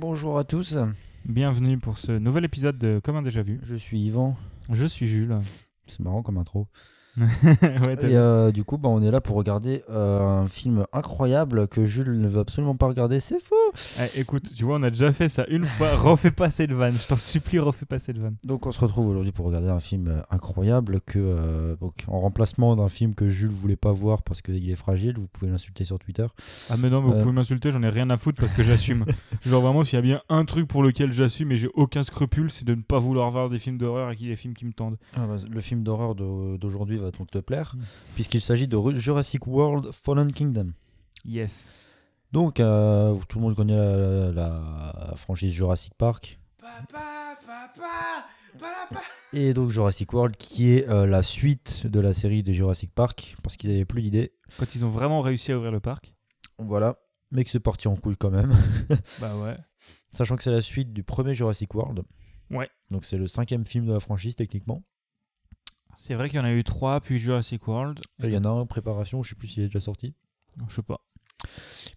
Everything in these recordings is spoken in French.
Bonjour à tous, Bienvenue pour ce nouvel épisode de Comme un déjà vu. je suis Yvan. Je suis Jules. C'est marrant comme intro. Ouais, Et euh, du coup, bah, on est là pour regarder euh, un film incroyable que Jules ne veut absolument pas regarder. C'est faux Eh, écoute, tu vois, on a déjà fait ça une fois. refais pas cette vanne. Je t'en supplie, refais pas cette vanne. Donc on se retrouve aujourd'hui pour regarder un film euh, incroyable que, euh, donc, en remplacement d'un film que Jules voulait pas voir parce qu'il est fragile. Vous pouvez l'insulter sur Twitter. Ah, mais non, mais vous pouvez m'insulter, j'en ai rien à foutre parce que j'assume. Genre, vraiment, s'il y a bien un truc pour lequel j'assume et j'ai aucun scrupule, c'est de ne pas vouloir voir des films d'horreur et qu'il y ait des films qui me tendent. Ah, bah, le film d'horreur d'au- d'aujourd'hui va donc te plaire Mm. puisqu'il s'agit de Jurassic World Fallen Kingdom. Yes. Donc euh, tout le monde connaît la, la franchise Jurassic Park. Et donc Jurassic World qui est euh, la suite de la série de Jurassic Park parce qu'ils avaient plus d'idées. Quand ils ont vraiment réussi à ouvrir le parc. Voilà. Mais que c'est parti en couille quand même. Bah ouais. Sachant que c'est la suite du premier Jurassic World. Ouais. Donc c'est le cinquième film de la franchise techniquement. C'est vrai qu'il y en a eu trois, puis Jurassic World. Et Il y en a un en préparation, je sais plus s'il est déjà sorti. Je sais pas.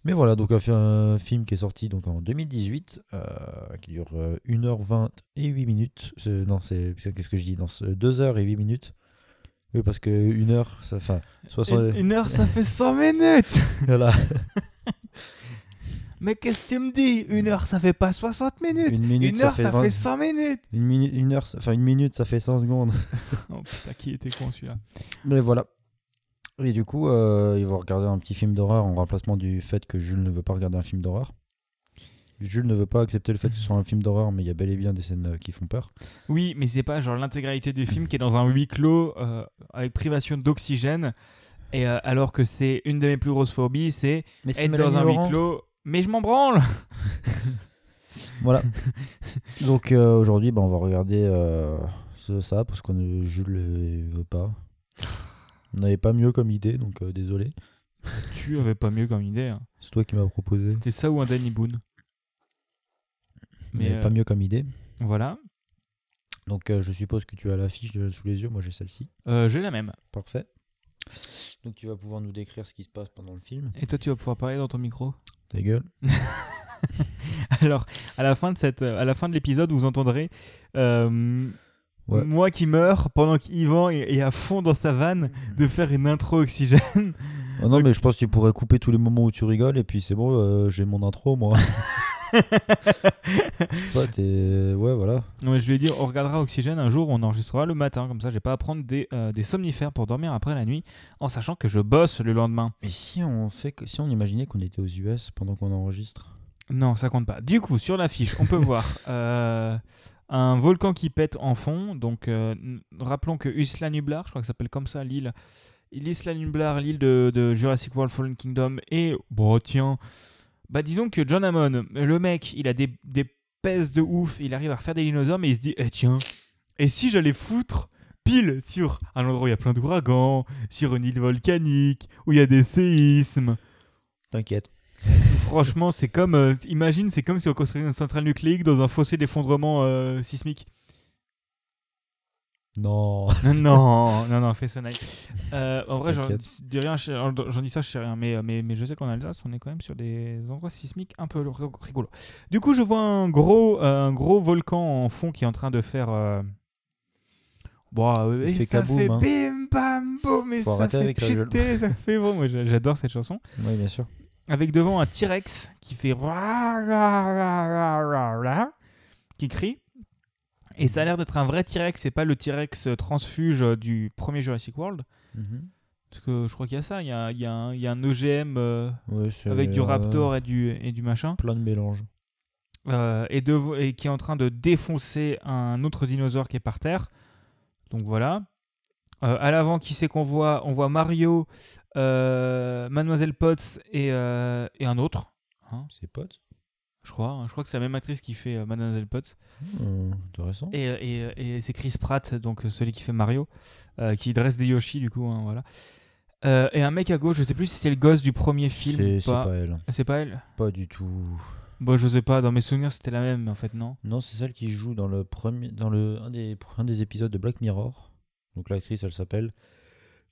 Mais voilà, donc un, fi- un film qui est sorti donc en 2018, euh, qui dure euh, 1h20 et 8 minutes. Non, c'est qu'est-ce que je dis? Non, 2h et 8 minutes. Oui, parce que 1 heure, ça fait 60... Une, une heure, ça fait 100 minutes Voilà. Mais qu'est-ce que tu me dis? Une heure, ça fait pas 60 minutes Une minute, Une ça heure, fait ça 20 fait 100 minutes Une, minute, une heure, ça- enfin une minute, ça fait 100 secondes. Oh putain, qui était con celui-là Mais voilà. Et du coup, euh, ils vont regarder un petit film d'horreur en remplacement du fait que Jules ne veut pas regarder un film d'horreur. Jules ne veut pas accepter le fait que ce soit un film d'horreur, mais il y a bel et bien des scènes euh, qui font peur. Oui, mais c'est pas genre l'intégralité du film qui est dans un huis clos euh, avec privation d'oxygène. Et euh, alors que c'est une de mes plus grosses phobies, c'est être dans un huis clos. Mais je m'en branle Voilà. Donc euh, aujourd'hui, bah, on va regarder euh, ce- ça parce que Jules ne veut pas. On n'avait pas mieux comme idée, donc euh, désolé. Tu avais pas mieux comme idée. hein. C'est toi qui m'as proposé. C'était ça ou un Danny Boone. Mais Mais pas mieux comme idée. voilà. Donc euh, je suppose que tu as l'affiche euh, sous les yeux. Moi j'ai celle-ci. Euh, J'ai la même. Parfait. Donc tu vas pouvoir nous décrire ce qui se passe pendant le film. Et toi, tu vas pouvoir parler dans ton micro Ta gueule. Alors, à la fin de cette, à la fin de l'épisode, vous entendrez euh, Ouais. moi qui meurs pendant qu'Yvan est, est à fond dans sa vanne de faire une intro oxygène. Ah non, mais je pense que tu pourrais couper tous les moments où tu rigoles et puis c'est bon, euh, j'ai mon intro moi. ouais, ouais, voilà. Non, mais je lui ai dit, on regardera oxygène un jour, on enregistrera le matin, comme ça, j'ai pas à prendre des, euh, des somnifères pour dormir après la nuit, en sachant que je bosse le lendemain. Et si on fait que si on imaginait qu'on était aux US pendant qu'on enregistre Non, ça compte pas. Du coup, sur l'affiche, on peut voir euh, un volcan qui pète en fond. Donc, euh, rappelons que Isla Nublar, je crois que ça s'appelle comme ça l'île, l'Isla Nublar, l'île de, de Jurassic World Fallen Kingdom. Et, bon, tiens, bah disons que John Hammond, le mec, il a des, des pèses de ouf, il arrive à refaire des dinosaures, mais il se dit, eh tiens, et si j'allais foutre pile sur un endroit où il y a plein d'ouragans, sur une île volcanique, où il y a des séismes? T'inquiète. Franchement, c'est comme. euh, imagine, c'est comme si on construisait une centrale nucléaire dans un fossé d'effondrement euh, sismique. Non. non, non, non, fais nice. Euh, en vrai, j'en dis rien, je- j'en dis ça, je sais rien, mais, euh, mais, mais je sais qu'en Alsace, on est quand même sur des endroits sismiques un peu ri- rigolos. Du coup, je vois un gros, euh, un gros volcan en fond qui est en train de faire. euh, Bon, et fait ça kaboum, fait hein. bim bam boum, Faut ça fait avec ça, fait bon. Moi, j'a- j'adore cette chanson. Oui, bien sûr. avec devant un T-Rex qui fait qui crie. Et ça a l'air d'être un vrai T-Rex, c'est pas le T-Rex transfuge du premier Jurassic World. Mhm. Parce que je crois qu'il y a ça, il y a, il y a un, il y a un OGM euh, Ouais, avec du raptor et du, et du machin. Plein de mélanges. Euh, et, de, et qui est en train de défoncer un autre dinosaure qui est par terre. Donc voilà. Euh, à l'avant, qui c'est qu'on voit? On voit Mario, euh, Mademoiselle Potts et, et un autre. Hein, C'est potes. Je crois. hein. Je crois que c'est la même actrice qui fait euh, Mademoiselle Potts. Euh, intéressant. Et, et- et c'est Chris Pratt, donc euh, celui qui fait Mario, euh, qui dresse des Yoshi, du coup. hein, voilà. Euh, et un mec à gauche, je sais plus si c'est le gosse du premier film C'est pas. pas elle. Ah, C'est pas elle? Pas du tout. Bon, je sais pas, dans mes souvenirs, c'était la même, mais en fait, non? Non, c'est celle qui joue dans le premier, dans le un des un des épisodes de Black Mirror. Donc l'actrice, elle s'appelle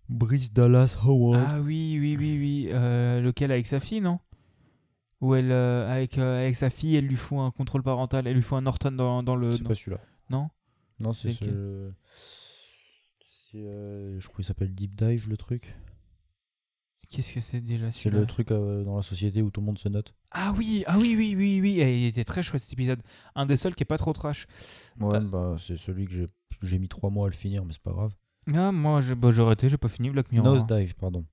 Brice Dallas Howard. Ah oui, oui, oui, oui. euh, lequel avec sa fille, non? Où elle, euh, avec, euh, avec sa fille, elle lui fout un contrôle parental, elle lui fout un Norton dans, dans le. C'est pas celui-là. Non? Non, c'est ce... euh, je crois qu'il s'appelle Deep Dive le truc. Qu'est-ce que c'est déjà C'est le truc euh, dans la société où tout le monde se note. Ah oui, ah oui, oui, oui, oui. Et il était très chouette cet épisode. Un des seuls qui est pas trop trash. Ouais, Euh. bah c'est celui que j'ai j'ai mis trois mois à le finir, mais c'est pas grave. Ah, moi, j'ai bah, j'ai arrêté, j'ai pas fini Black Mirror. Nose hein. Dive, pardon.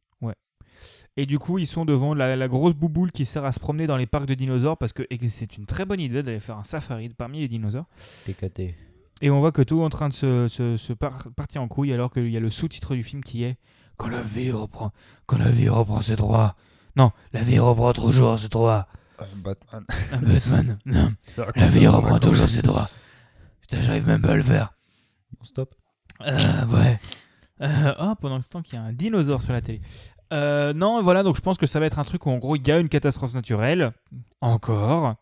Et du coup, ils sont devant la, la grosse bouboule qui sert à se promener dans les parcs de dinosaures parce que c'est une très bonne idée d'aller faire un safari parmi les dinosaures. TKT. Et on voit que tout est en train de se, se- se par- partir en couille alors qu'il y a le sous-titre du film qui est Quand la vie reprend, quand la vie reprend ses droits. Non, la vie reprend toujours ses droits. Batman. Ah, Batman, non, la vie reprend toujours ses droits. Putain, j'arrive même pas à le faire. Stop. Euh, ouais. Euh, oh, pendant ce temps qu'il y a un dinosaure sur la télé. Euh, non, voilà, donc je pense que ça va être un truc où en gros il y a une catastrophe naturelle, encore,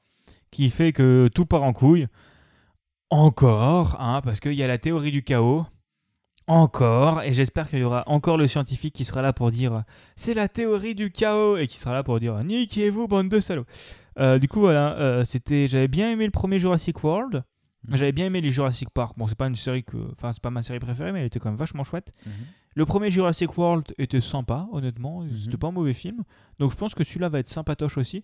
qui fait que tout part en couille, encore, hein, parce qu'il y a la théorie du chaos, encore, et j'espère qu'il y aura encore le scientifique qui sera là pour dire c'est la théorie du chaos, et qui sera là pour dire niquez-vous, bande de salauds. Euh, du coup, voilà, euh, c'était, j'avais bien aimé le premier Jurassic World. Mhm. J'avais bien aimé les Jurassic Park. Bon, c'est pas une série que, enfin, c'est pas ma série préférée, mais elle était quand même vachement chouette. Mhm. Le premier Jurassic World était sympa, honnêtement. Mhm. C'était pas un mauvais film. Donc je pense que celui-là va être sympatoche aussi.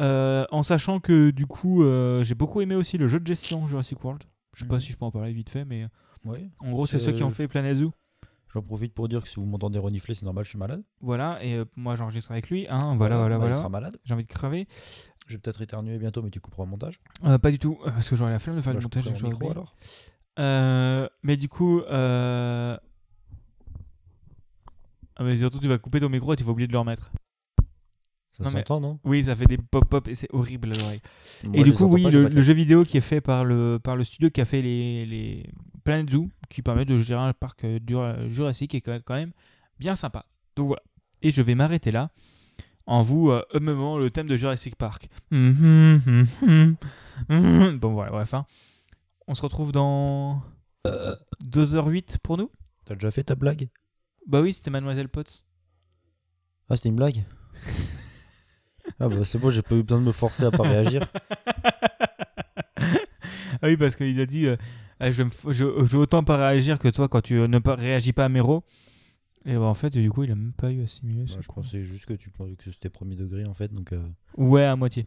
Euh, en sachant que du coup, euh, j'ai beaucoup aimé aussi le jeu de gestion Jurassic World. Je sais pas Mhm. si je peux en parler vite fait, mais Ouais. en gros, c'est ceux qui ont fait Planet Zoo. J'en profite pour dire que si vous m'entendez renifler, c'est normal, je suis malade. Voilà, et euh, moi j'enregistre avec lui. Hein, voilà, voilà, Bah, Il voilà. sera malade. J'ai envie de crever. Je vais peut-être éternuer bientôt, mais tu couperas au montage. Euh, pas du tout, euh, parce que j'aurais la flemme de faire Bah, le je montage. j'aurais micro alors. Euh, mais du coup, euh... ah, mais surtout tu vas couper ton micro et tu vas oublier de le remettre. Ça Non, mais- s'entend, non? Oui, ça fait des pop-pop et c'est horrible à l'oreille. Moi, Et du coup, oui, pas, le, jeu vidéo qui est fait par le, par le studio qui a fait les, les Planet Zoo, qui permet de gérer un parc euh, Jura- Jurassique, est quand même bien sympa. Donc voilà. Et je vais m'arrêter là en vous euh, le thème de Jurassic Park. bon, voilà, bref. hein. On se retrouve dans 2h08 pour nous? T'as déjà fait ta blague? Bah oui, c'était Mademoiselle Potts. Ah, c'était une blague Ah, bah c'est bon, j'ai pas eu besoin de me forcer à pas réagir. Ah oui, parce qu'il a dit euh, Ah, je, vais je, je vais autant pas réagir que toi quand tu euh, ne pas, réagis pas à Mero. Et bah, en fait, du coup, il a même pas eu assimilé ça. Bah, je pensais juste que tu pensais que c'était premier degré en fait, donc. euh, Ouais, à moitié.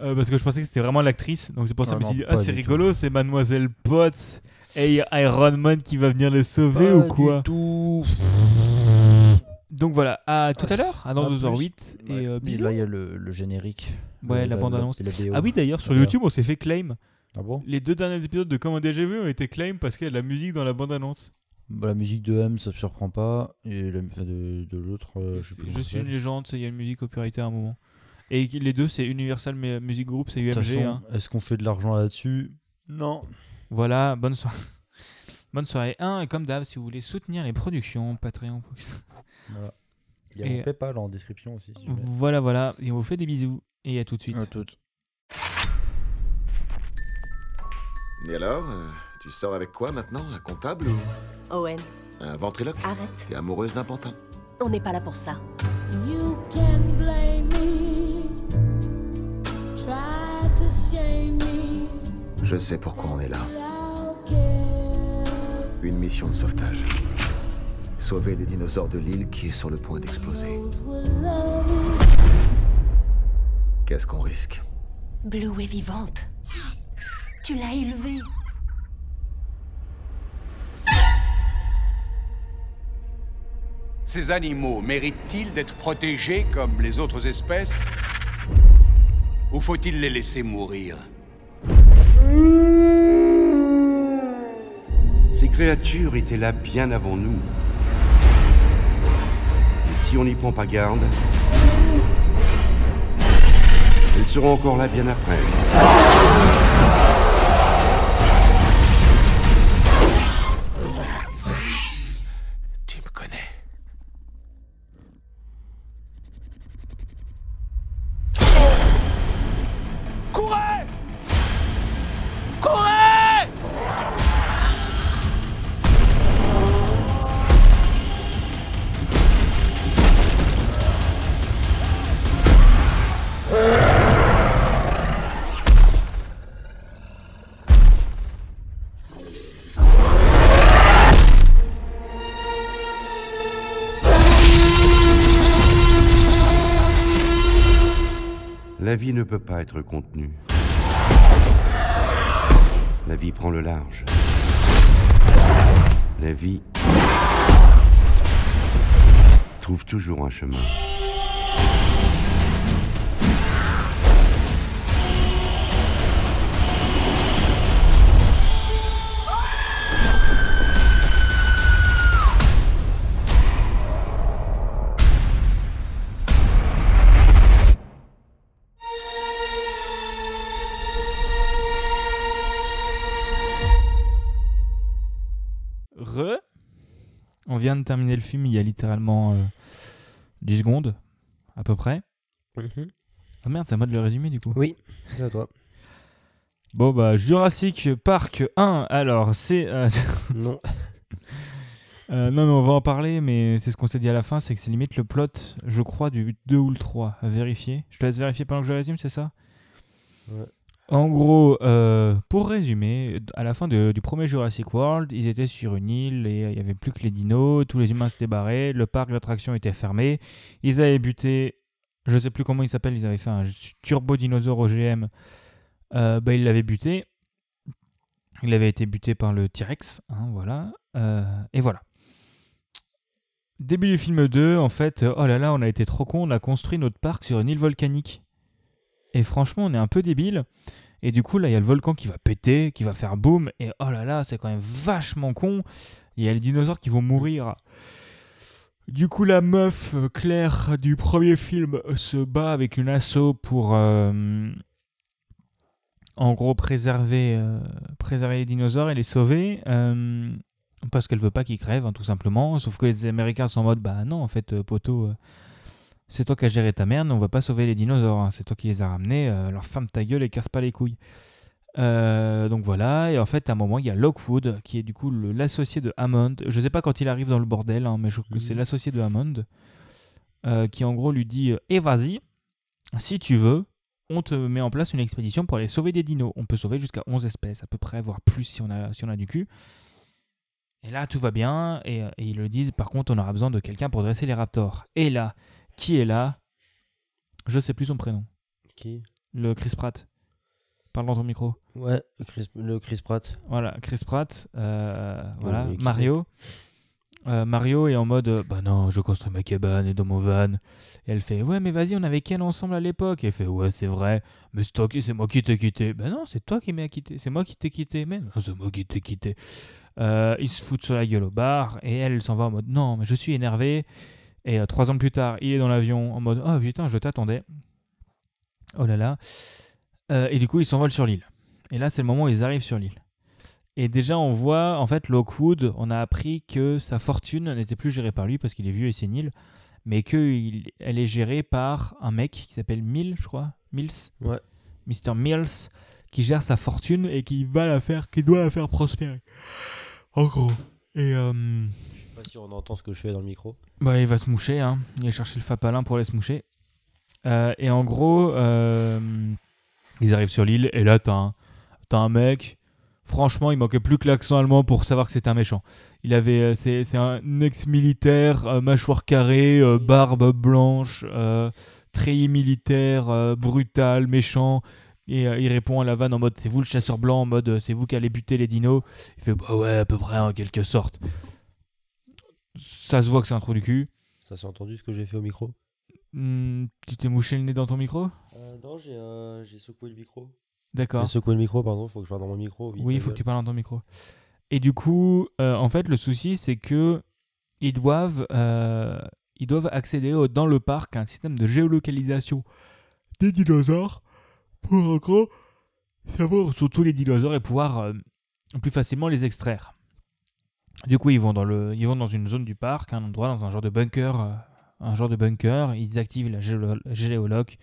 Euh, parce que je pensais que c'était vraiment l'actrice. Donc c'est pour ça que je me suis dit Ah, c'est rigolo, c'est Mademoiselle Potts. Et y a Iron Man qui va venir le sauver Pas ou du quoi tout. Donc voilà, à tout à l'heure, à dans À 2h08. Et Ouais. euh, Et bisous. là, il y a le, le générique. Ouais, Le- la bande-annonce. et la BO. Ah oui, d'ailleurs, sur. YouTube, on s'est fait claim. Ah bon? Les deux derniers épisodes de Comment déjà vu ont été claim parce qu'il y a de la musique dans la bande-annonce. Bah, La musique de M, ça me surprend pas. Et la, enfin, de, de l'autre, euh, je sais C'est- plus Je comment ça suis une légende, c'est- il y a une musique copyrightée à un moment. Et les deux, c'est Universal mais- Music Group, c'est De toute UMG. façon, hein. Est-ce qu'on fait de l'argent là-dessus? Non. Voilà, bonne soirée. bonne soirée. 1, et comme d'hab, si vous voulez soutenir les productions, Patreon. Voilà. Il y a Et- mon PayPal en description aussi. Si voilà, voilà. Et on vous fait des bisous. Et à tout de suite. À toutes. Et alors, euh, tu sors avec quoi maintenant? Un comptable ou Owen, un ventriloque? Arrête. T'es amoureuse d'un pantin? On n'est pas là pour ça. You can blame me, try to shame me, Je sais pourquoi on est là. Une mission de sauvetage. Sauver les dinosaures de l'île qui est sur le point d'exploser. Qu'est-ce qu'on risque? Blue est vivante. Tu l'as élevée. Ces animaux méritent-ils d'être protégés comme les autres espèces? Ou faut-il les laisser mourir? Créatures étaient là bien avant nous. Et si on n'y prend pas garde, elles seront encore là bien après. Ne peut pas être contenue. La vie prend le large. La vie trouve toujours un chemin. Vient de terminer le film il y a littéralement euh, 10 secondes, à peu près. Ah merde, c'est à moi de le résumer du coup. Oui, c'est à toi. Bon bah Jurassic Park 1, alors c'est... euh, Non. euh, non mais on va en parler, mais c'est ce qu'on s'est dit à la fin, c'est que c'est limite le plot, je crois, du 2 ou le 3, à vérifier. Je te laisse vérifier pendant que je résume, c'est ça? Ouais. En gros, euh, pour résumer, à la fin du premier Jurassic World, ils étaient sur une île et il n'y avait plus que les dinos, tous les humains s'étaient barrés, le parc d'attractions était fermé, ils avaient buté, je sais plus comment il s'appelle, ils avaient fait un turbo dinosaure OGM, euh, bah, ils l'avaient buté, il avait été buté par le T-Rex, hein, voilà, euh, et voilà. Début du film 2, en fait, euh, oh là là, on a été trop con, on a construit notre parc sur une île volcanique. Et franchement, on est un peu débile. Et du coup, là, il y a le volcan qui va péter, qui va faire boum. Et oh là là, c'est quand même vachement con. Il y a les dinosaures qui vont mourir. Du coup, la meuf euh, Claire du premier film euh, se bat avec une asso pour, euh, en gros, préserver, préserver les dinosaures et les sauver. parce qu'elle veut pas qu'ils crèvent, hein, tout simplement. Sauf que les Américains sont en mode, bah non, en fait, poteau, c'est toi qui as géré ta merde, on va pas sauver les dinosaures, hein, c'est toi qui les as ramenés, euh, alors ferme ta gueule et casse pas les couilles. Euh, donc voilà, et en fait, à un moment, il y a Lockwood, qui est du coup l'associé de Hammond. Je sais pas quand il arrive dans le bordel, hein, mais je que c'est l'associé de Hammond, euh, qui en gros lui dit euh, Eh vas-y, si tu veux, on te met en place une expédition pour aller sauver des dinos. On peut sauver jusqu'à 11 espèces, à peu près, voire plus si on a, si on a du cul. Et là, tout va bien, et, et ils le disent Par contre, on aura besoin de quelqu'un pour dresser les raptors. Et là, qui est là? Je sais plus son prénom. Qui? Le Chris Pratt. Parle dans ton micro. Ouais, le Chris, le Chris Pratt. Voilà, Chris Pratt. euh, voilà, Mario. Euh, Mario est en mode euh, Bah non, je construis ma cabane et dans mon van. Et elle fait Ouais, mais vas-y, on avait Ken ensemble à l'époque? Et elle fait Ouais, c'est vrai. Mais c'est toi qui- c'est moi qui t'ai quitté. Bah non, c'est toi qui m'as quitté. C'est moi qui t'ai quitté. Mais non, c'est moi qui t'ai quitté. Euh, il se fout sur la gueule au bar. Et elle, elle s'en va en mode Non, mais je suis énervé. Et euh, trois ans plus tard, il est dans l'avion en mode Oh putain, je t'attendais. Oh là là. Euh, et du coup, ils s'envolent sur l'île. Et là, c'est le moment où ils arrivent sur l'île. Et déjà, on voit, en fait, Lockwood, on a appris que sa fortune n'était plus gérée par lui parce qu'il est vieux et sénile, mais qu'elle est gérée par un mec qui s'appelle Mill, je crois. Mills. Ouais. Mr. Mills, qui gère sa fortune et qui va la faire, qui doit la faire prospérer. En gros. Et euh, si on entend ce que je fais dans le micro. bah, il va se moucher, hein. Il va chercher le fapalin pour aller se moucher. Euh, et en gros, euh, ils arrivent sur l'île et là, t'as un, mec. Franchement, il manquait plus que l'accent allemand pour savoir que c'était un méchant. Il avait, euh, c'est, un ex-militaire, mâchoire carrée, barbe blanche, treillis militaire, brutal, méchant. Et il répond à la vanne en mode c'est vous le chasseur blanc, en mode c'est vous qui allez buter les dinos. Il fait bah ouais, à peu près en quelque sorte. Ça se voit que c'est un trou du cul. Ça s'est entendu ce que j'ai fait au micro Hmm, tu t'es mouché le nez dans ton micro euh, Non, j'ai euh, j'ai secoué le micro. D'accord. J'ai secoué le micro, pardon, faut que je parle dans mon micro. Oui, il faut que tu parles dans ton micro. Et du coup, euh, en fait, le souci, c'est que ils doivent, euh, ils doivent accéder au- dans le parc à un système de géolocalisation des dinosaures pour, en gros, savoir où sont tous les dinosaures et pouvoir euh, plus facilement les extraire. Du coup, ils vont dans le, ils vont dans une zone du parc, un endroit dans un genre de bunker, euh, un genre de bunker. Ils activent la géolo- géoloc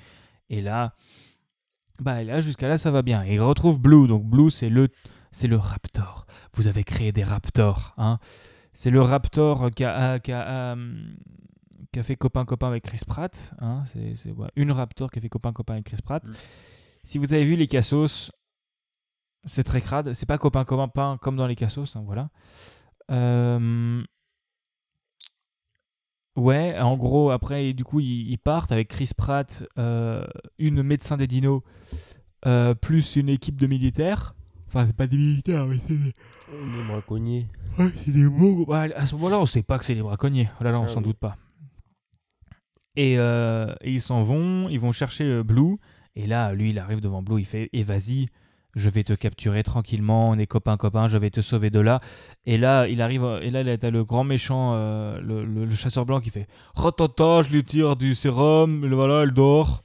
et là, bah là jusqu'à là ça va bien. Et ils retrouvent Blue. Donc Blue c'est le, c'est le raptor. Vous avez créé des raptors, hein. C'est le raptor qui a, qui a, euh, qui a fait copain copain avec Chris Pratt. Hein. C'est, ouais, une raptor qui a fait copain copain avec Chris Pratt. Si vous avez vu les Cassos, c'est très crade. C'est pas copain copain comme dans les Cassos, hein, voilà. Euh, Ouais, en gros, après, du coup, ils, ils partent avec Chris Pratt, euh, une médecin des dinos, euh, plus une équipe de militaires. Enfin, c'est pas des militaires, mais c'est des, Les braconniers. ouais, c'est des beaux- Ouais, à ce moment-là, on sait pas que c'est des braconniers. Oh là là, on Ah s'en oui. doute pas. Et, euh, et ils s'en vont, ils vont chercher Blue. Et là, lui, il arrive devant Blue, il fait Et vas-y, je vais te capturer tranquillement, on est copains-copains, je vais te sauver de là. Et là, il arrive, et là, t'as le grand méchant, euh, le, le- le chasseur blanc qui fait Ratata, je lui tire du sérum, et voilà, elle dort.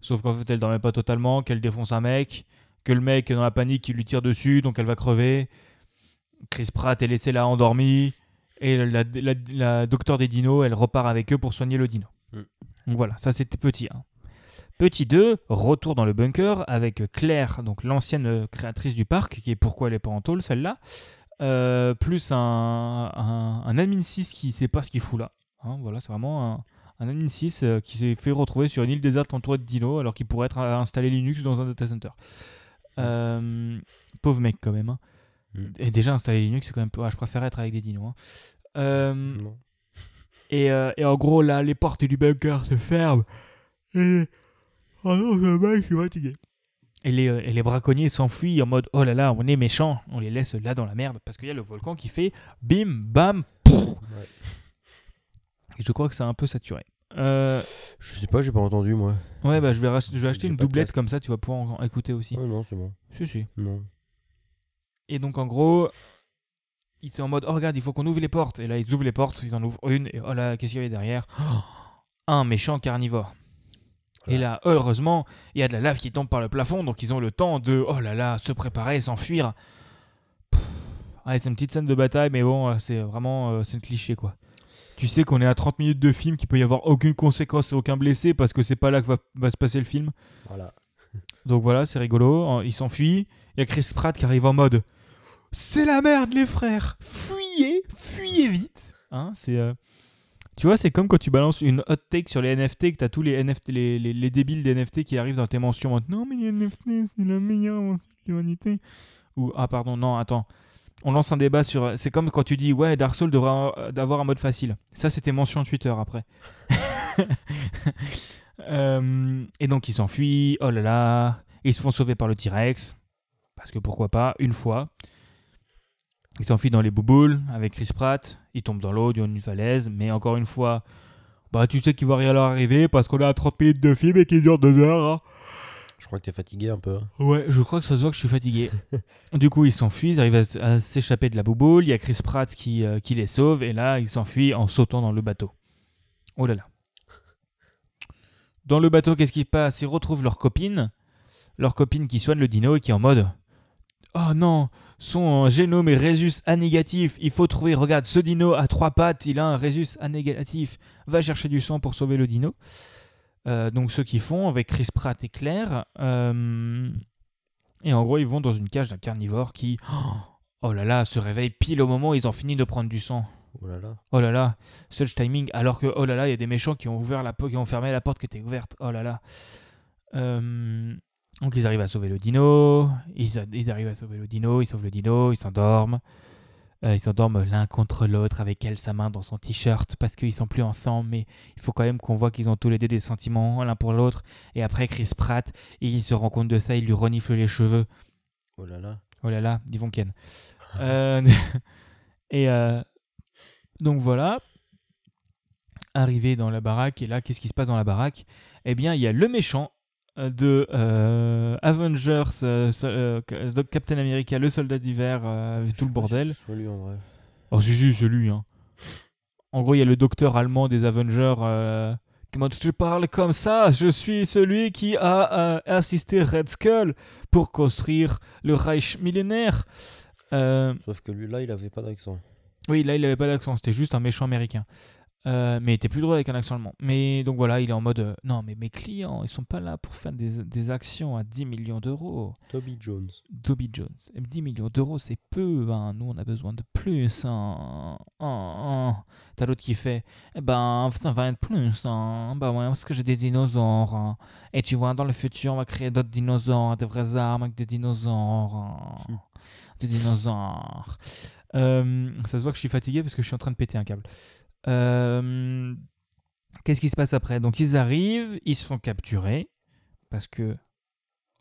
Sauf qu'en fait, elle dormait pas totalement, qu'elle défonce un mec, que le mec, dans la panique, il lui tire dessus, donc elle va crever. Chris Pratt est laissé là endormi. Et la, la, la docteur des dinos, elle repart avec eux pour soigner le dino. Mm. Donc voilà, ça c'était petit 1. Petit 2, retour dans le bunker avec Claire, donc l'ancienne euh, créatrice du parc, qui est pourquoi elle est pas en tôle celle-là, euh, plus un, un, un admin 6 qui sait pas ce qu'il fout là. Hein, voilà, c'est vraiment un, un admin 6 euh, qui s'est fait retrouver sur une île déserte entourée de dinos alors qu'il pourrait être installé Linux dans un data center. Euh, pauvre mec quand même. hein. Mm. Et déjà installer Linux, c'est quand même. ouais, je préfère être avec des dinos. hein. Et, et en gros, là, les portes du bunker se ferment. Et. Oh non, je suis fatigué. Et les, euh, et les braconniers s'enfuient en mode oh là là, on est méchants, on les laisse là dans la merde. Parce qu'il y a le volcan qui fait bim, bam, pouf. Et je crois que c'est un peu saturé. Euh, Je sais pas, j'ai pas entendu moi. ouais, bah je vais, rach- je vais acheter une doublette comme ça, tu vas pouvoir en, en écouter aussi. Oh non, c'est bon. Si, si. Non. Et donc en gros, ils sont en mode oh regarde, il faut qu'on ouvre les portes. Et là ils ouvrent les portes, ils en ouvrent une et oh là, qu'est-ce qu'il y avait derrière? Oh, Un méchant carnivore. Et là, heureusement, il y a de la lave qui tombe par le plafond, donc ils ont le temps de oh là là, se préparer, s'enfuir. Ouais, c'est une petite scène de bataille, mais bon, euh, c'est vraiment euh, c'est un cliché quoi. Tu sais qu'on est à 30 minutes de film, qu'il peut y avoir aucune conséquence et aucun blessé parce que c'est pas là que va, va se passer le film. Voilà. Donc voilà, c'est rigolo. Il s'enfuit. Il y a Chris Pratt qui arrive en mode C'est la merde, les frères Fuyez Fuyez vite hein, c'est, euh, Tu vois, c'est comme quand tu balances une hot take sur les NFT, que t'as tous les, NFT, les, les, les débiles des NFT qui arrivent dans tes mentions. Non, mais les NFT, c'est la meilleure mention de l'humanité. Ou, ah, pardon, non, attends. On lance un débat sur. C'est comme quand tu dis Ouais, Dark Souls devrait euh, d'avoir un mode facile. Ça, c'était mention Twitter après. Euh, et donc ils s'enfuient, oh là là, ils se font sauver par le T-Rex, parce que pourquoi pas, une fois. Ils s'enfuient dans les bouboules avec Chris Pratt, ils tombent dans l'eau, dans une falaise, mais encore une fois, bah tu sais qu'il va rien leur arriver parce qu'on est à 30 minutes de film et qu'il dure 2 heures. hein. Je crois que t'es fatigué un peu. hein. Ouais, je crois que ça se voit que je suis fatigué. du coup, ils s'enfuient, ils arrivent à, à s'échapper de la bouboule. Il y a Chris Pratt qui, euh, qui les sauve, et là, ils s'enfuient en sautant dans le bateau. Oh là là. Dans le bateau, qu'est-ce qui se passe? Ils retrouvent leur copine, leur copine qui soigne le dino et qui est en mode Oh non, son génome est Rhesus A négatif. Il faut trouver, regarde, ce dino a trois pattes, il a un Rhesus A négatif. Va chercher du sang pour sauver le dino. Euh, donc ceux qui font avec Chris Pratt et Claire. euh, et en gros, ils vont dans une cage d'un carnivore qui, oh là là, se réveille pile au moment où ils ont fini de prendre du sang. Oh là là. Oh là là, such timing. Alors que, oh là là, il y a des méchants qui ont ouvert la qui ont fermé la porte qui était ouverte. Oh là là. Euh, donc ils arrivent à sauver le dino. Ils, arrivent à sauver le dino. Ils sauvent le dino. Ils s'endorment. Euh, ils s'endorment l'un contre l'autre avec elle sa main dans son t-shirt parce qu'ils sont plus ensemble. Mais il faut quand même qu'on voit qu'ils ont tous les deux des sentiments l'un pour l'autre. Et après Chris Pratt, il se rend compte de ça. Il lui renifle les cheveux. Oh là là. Oh là là, dis Ken. Euh, et euh, donc voilà, arrivé dans la baraque, et là, qu'est-ce qui se passe dans la baraque? Eh bien, il y a le méchant de euh, Avengers, euh, euh, Captain America, le soldat d'hiver, euh, avec tout le bordel. Soit lui en vrai. Oh, si, si, c'est lui. Hein. En gros, il y a le docteur allemand des Avengers. Euh, Comment tu parles comme ça? Je suis celui qui a euh, assisté Red Skull pour construire le Reich millénaire. Euh, Sauf que lui là, il avait pas d'accent. oui, là, il avait pas d'accent, c'était juste un méchant américain. Euh, mais il était plus drôle avec un accent allemand. Mais donc voilà, il est en mode euh, non, mais mes clients, ils sont pas là pour faire des, des actions à 10 millions d'euros. Toby Jones. Dobby Jones, 10 millions d'euros, c'est peu. hein. Nous, on a besoin de plus. hein. Hein, hein. T'as l'autre qui fait eh ben, ça va être plus. hein. Bah ouais, parce que j'ai des dinosaures. Et tu vois, dans le futur, on va créer d'autres dinosaures, des vraies armes avec des dinosaures. hein. Des dinosaures. Euh, ça se voit que je suis fatigué parce que je suis en train de péter un câble. Euh, Qu'est-ce qui se passe après? Donc ils arrivent, ils se font capturer parce que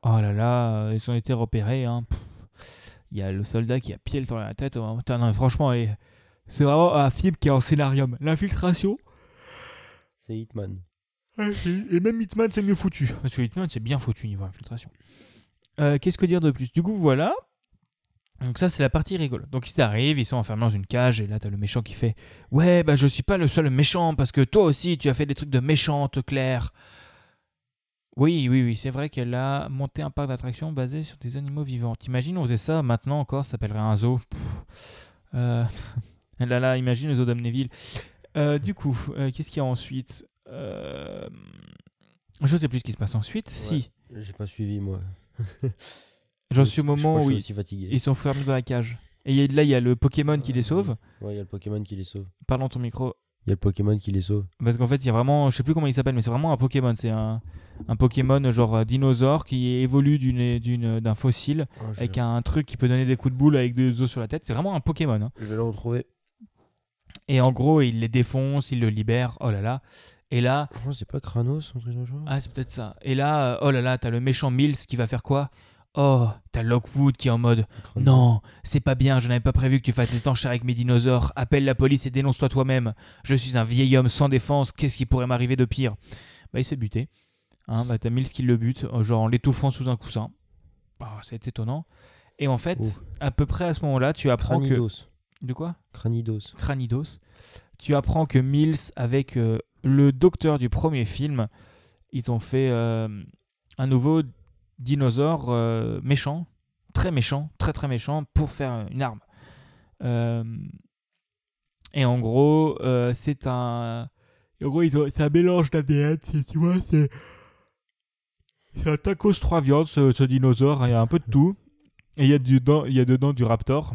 oh là là, ils ont été repérés. hein. Il y a le soldat qui a pied dans la tête. Oh, putain, non, franchement, c'est vraiment un film qui est en scénarium. L'infiltration, C'est Hitman. et même Hitman, c'est mieux foutu. Parce que Hitman, c'est bien foutu niveau infiltration. Euh, Qu'est-ce que dire de plus? Du coup, voilà. Donc ça, c'est la partie rigolote. Donc ils arrivent, ils sont enfermés dans une cage, et là, t'as le méchant qui fait « Ouais, bah je suis pas le seul méchant, parce que toi aussi, tu as fait des trucs de méchante, Claire. » Oui, oui, oui, c'est vrai qu'elle a monté un parc d'attractions basé sur des animaux vivants. T'imagines, on faisait ça, maintenant encore, ça s'appellerait un zoo. Euh, Là, là, imagine le zoo d'Amnéville. Euh, du coup, euh, qu'est-ce qu'il y a ensuite? Euh, Je sais plus ce qui se passe ensuite. Si, J'ai pas suivi, moi. j'en Je- suis au moment où ils, sont fermés dans la cage. Et il y a- là, il y a le Pokémon qui les sauve. Ouais, il y a le Pokémon qui les sauve. Parle dans ton micro. Il y a le Pokémon qui les sauve. Parce qu'en fait, il y a vraiment, je sais plus comment il s'appelle, mais c'est vraiment un Pokémon. C'est un, un Pokémon genre euh, dinosaure qui évolue d'une, d'un fossile Ah, avec un truc qui peut donner des coups de boule avec des os sur la tête. C'est vraiment un Pokémon. hein. je vais le retrouver. Et en gros, il les défonce, il le libère. Oh là là. Et là, Je crois c'est pas Kranos, ah, c'est peut-être ça. Et là, euh, oh là là, t'as le méchant Mills qui va faire quoi? Oh, t'as Lockwood qui est en mode. Non, c'est pas bien, je n'avais pas prévu que tu fasses des enchères avec mes dinosaures. Appelle la police et dénonce-toi toi-même. Je suis un vieil homme sans défense, qu'est-ce qui pourrait m'arriver de pire? Bah, il se fait buter. Hein, bah, t'as Mills qui le bute, euh, genre en l'étouffant sous un coussin. Ah, c'est étonnant. Et en fait, Ouf. à peu près à ce moment-là, tu apprends que. Cranidos. De quoi? Cranidos. Cranidos. Tu apprends que Mills, avec euh, le docteur du premier film, ils ont fait euh, un nouveau dinosaure euh, méchant, très méchant, très très méchant, pour faire une arme. Euh, et en gros, euh, c'est un. En gros, c'est un mélange d'ADN, c'est- tu vois, c'est. C'est un tacos 3 viandes, ce, ce dinosaure, il y a un peu de tout. Et il y, a du- il y a dedans du raptor.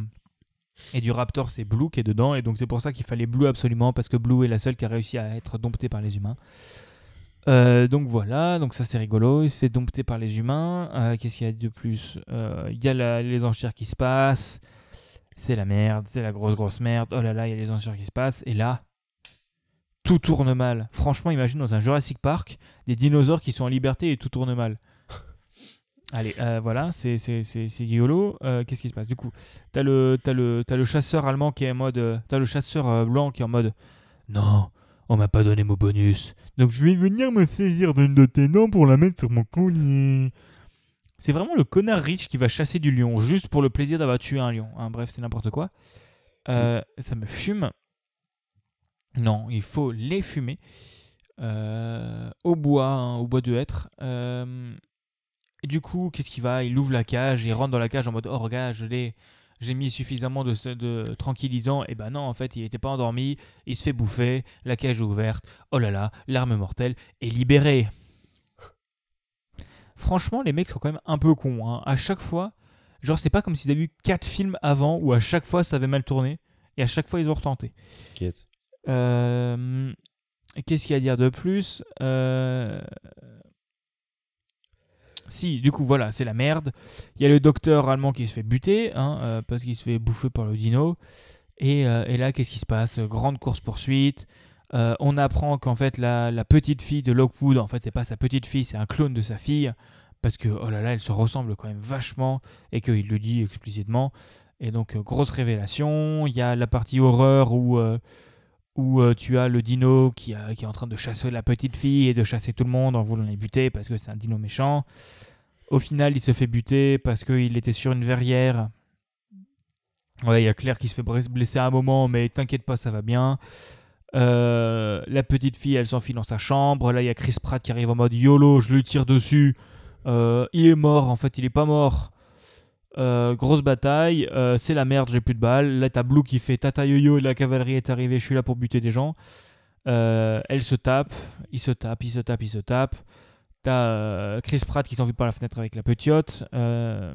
Et du Raptor, c'est Blue qui est dedans. Et donc, c'est pour ça qu'il fallait Blue absolument, parce que Blue est la seule qui a réussi à être domptée par les humains. Euh, donc voilà, donc ça c'est rigolo. Il se fait dompter par les humains. Euh, Qu'est-ce qu'il y a de plus? Euh, Il y a les enchères qui se passent. C'est la merde, c'est la grosse grosse merde. Oh là là, il y a les enchères qui se passent. Et là, tout tourne mal. Franchement, imagine dans un Jurassic Park, des dinosaures qui sont en liberté et tout tourne mal. Allez, voilà, c'est YOLO. Euh, Qu'est-ce qui se passe? Du coup, t'as le, le, le chasseur allemand qui est en mode. T'as le chasseur blanc qui est en mode. Non, on m'a pas donné mon bonus. Donc je vais venir me saisir d'une de tes dents pour la mettre sur mon collier. C'est vraiment le connard riche qui va chasser du lion juste pour le plaisir d'avoir tué un lion. Hein, bref, c'est n'importe quoi. Euh, Ça me fume. Non, il faut les fumer. Euh, au bois, hein, au bois de hêtre. Euh, et du coup, qu'est-ce qu'il va? Il ouvre la cage, il rentre dans la cage en mode Oh, regarde, je l'ai. J'ai mis suffisamment de, de tranquillisant. Et ben non, en fait, il n'était pas endormi. Il se fait bouffer. La cage est ouverte. Oh là là, l'arme mortelle est libérée. Franchement, les mecs sont quand même un peu cons. hein. À chaque fois, genre, c'est pas comme s'ils avaient eu 4 films avant où à chaque fois ça avait mal tourné. Et à chaque fois, ils ont retenté. Euh, Qu'est-ce qu'il y a à dire de plus? Euh, Si, du coup, voilà, c'est la merde. Il y a le docteur allemand qui se fait buter, hein, euh, parce qu'il se fait bouffer par le dino. Et, euh, là, qu'est-ce qui se passe? Grande course-poursuite. Euh, on apprend qu'en fait, la, petite fille de Lockwood, en fait, c'est pas sa petite fille, c'est un clone de sa fille. Parce que, oh là là, elle se ressemble quand même vachement. Et qu'il le dit explicitement. Et donc, grosse révélation. Il y a la partie horreur où. Où euh, tu as le dino qui, est en train de chasser la petite fille et de chasser tout le monde en voulant les buter parce que c'est un dino méchant. Au final, il se fait buter parce qu'il était sur une verrière. Il y a Claire qui se fait blesser à un moment, mais t'inquiète pas, ça va bien. Euh, la petite fille, elle s'enfuit dans sa chambre. Là, il y a Chris Pratt qui arrive en mode YOLO, je lui tire dessus. Euh, il est mort, en fait, il est pas mort. Euh, grosse bataille, euh, c'est la merde, j'ai plus de balles. Là, t'as Blue qui fait tata yo-yo, la cavalerie est arrivée, je suis là pour buter des gens. Euh, elle se tape, il se tape, il se tape, il se tape. T'as Chris Pratt qui s'enfuit par la fenêtre avec la petite, euh,